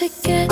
Did you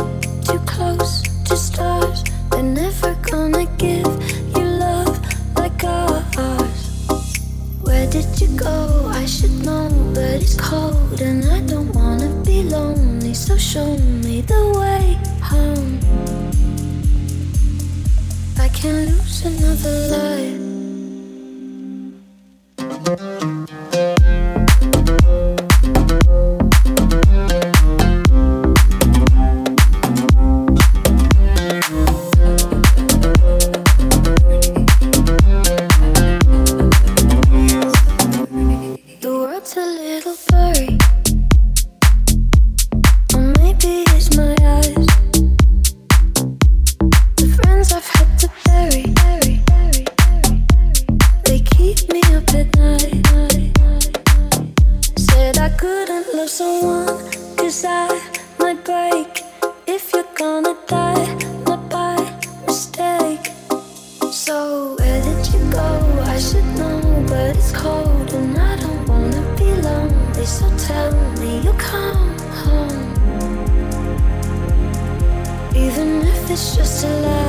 it's just a lie.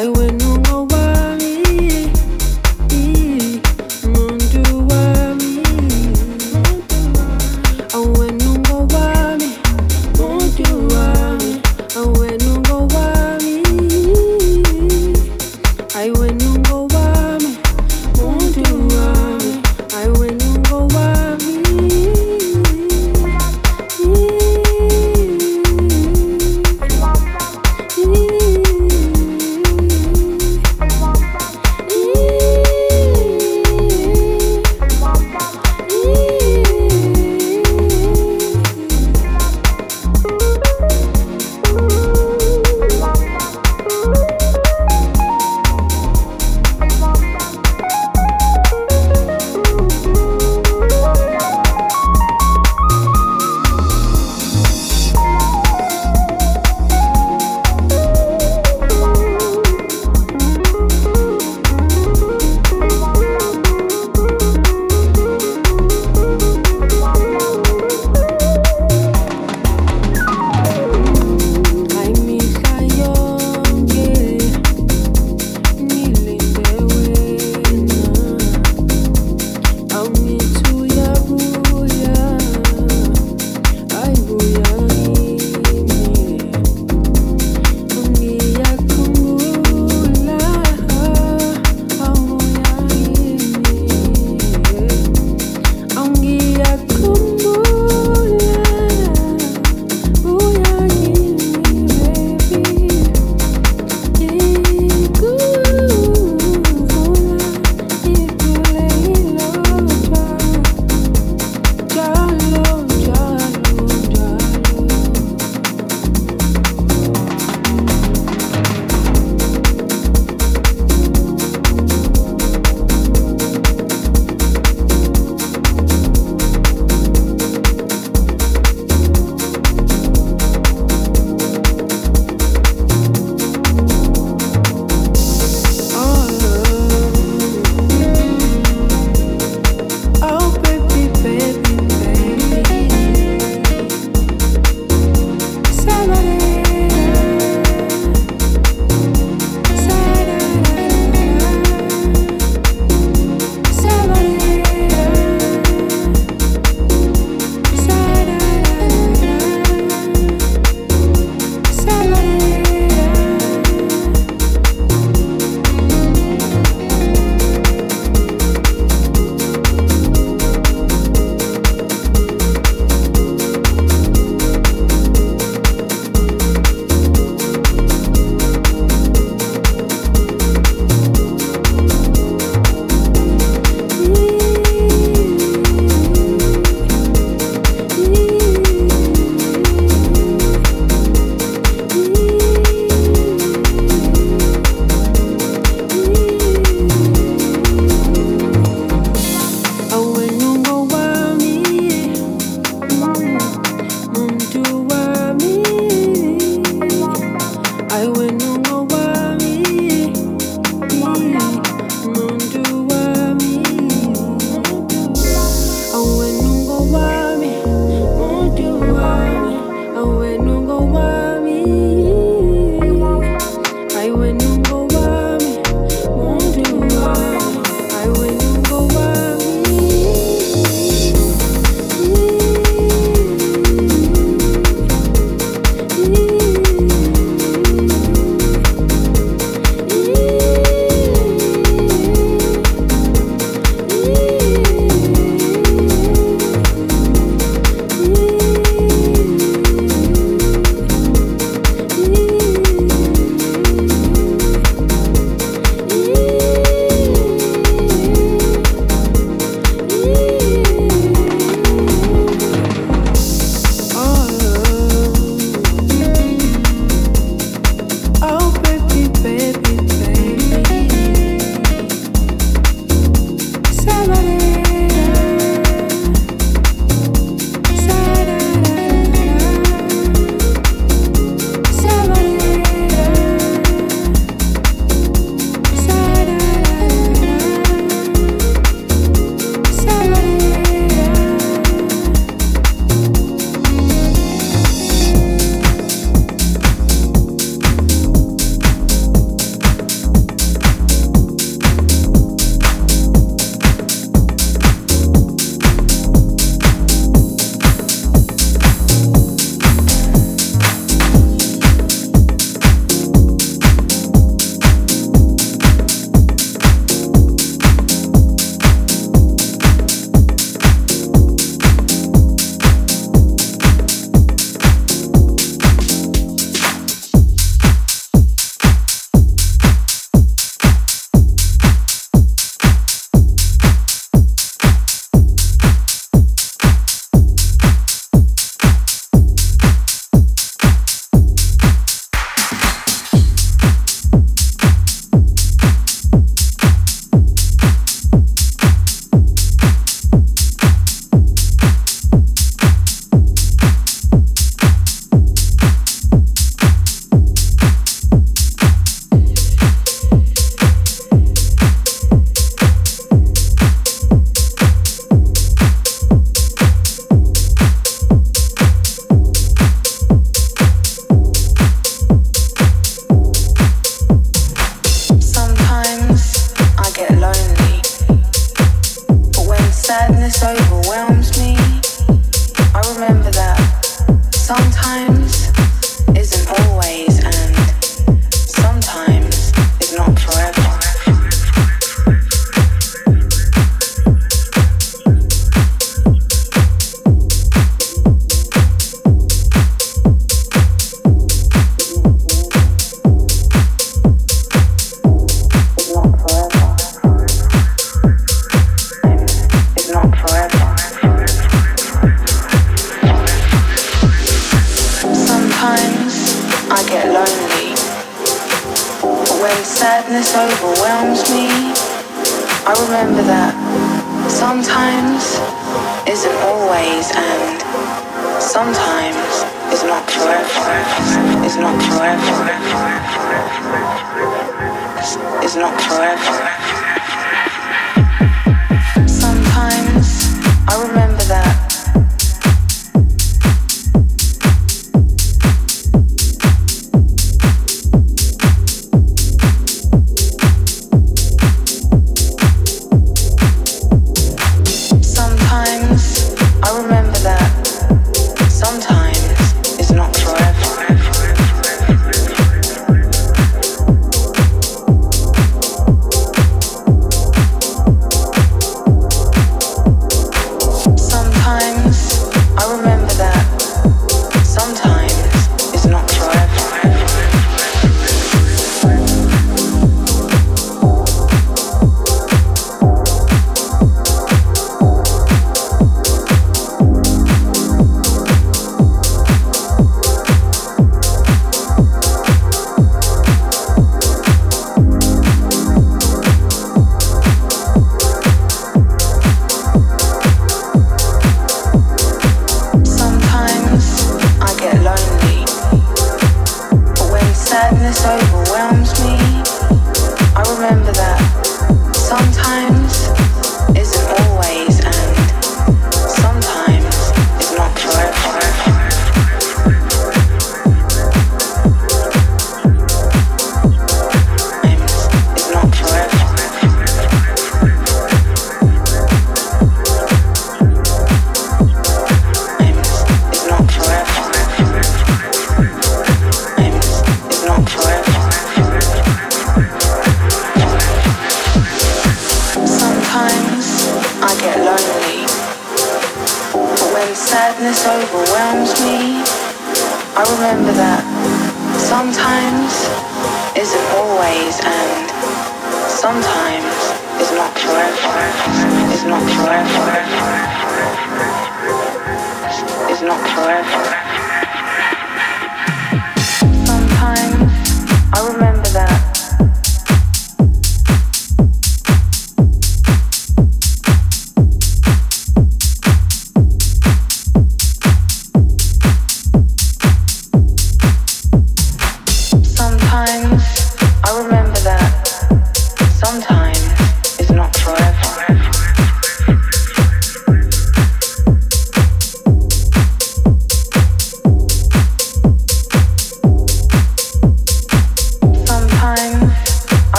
I would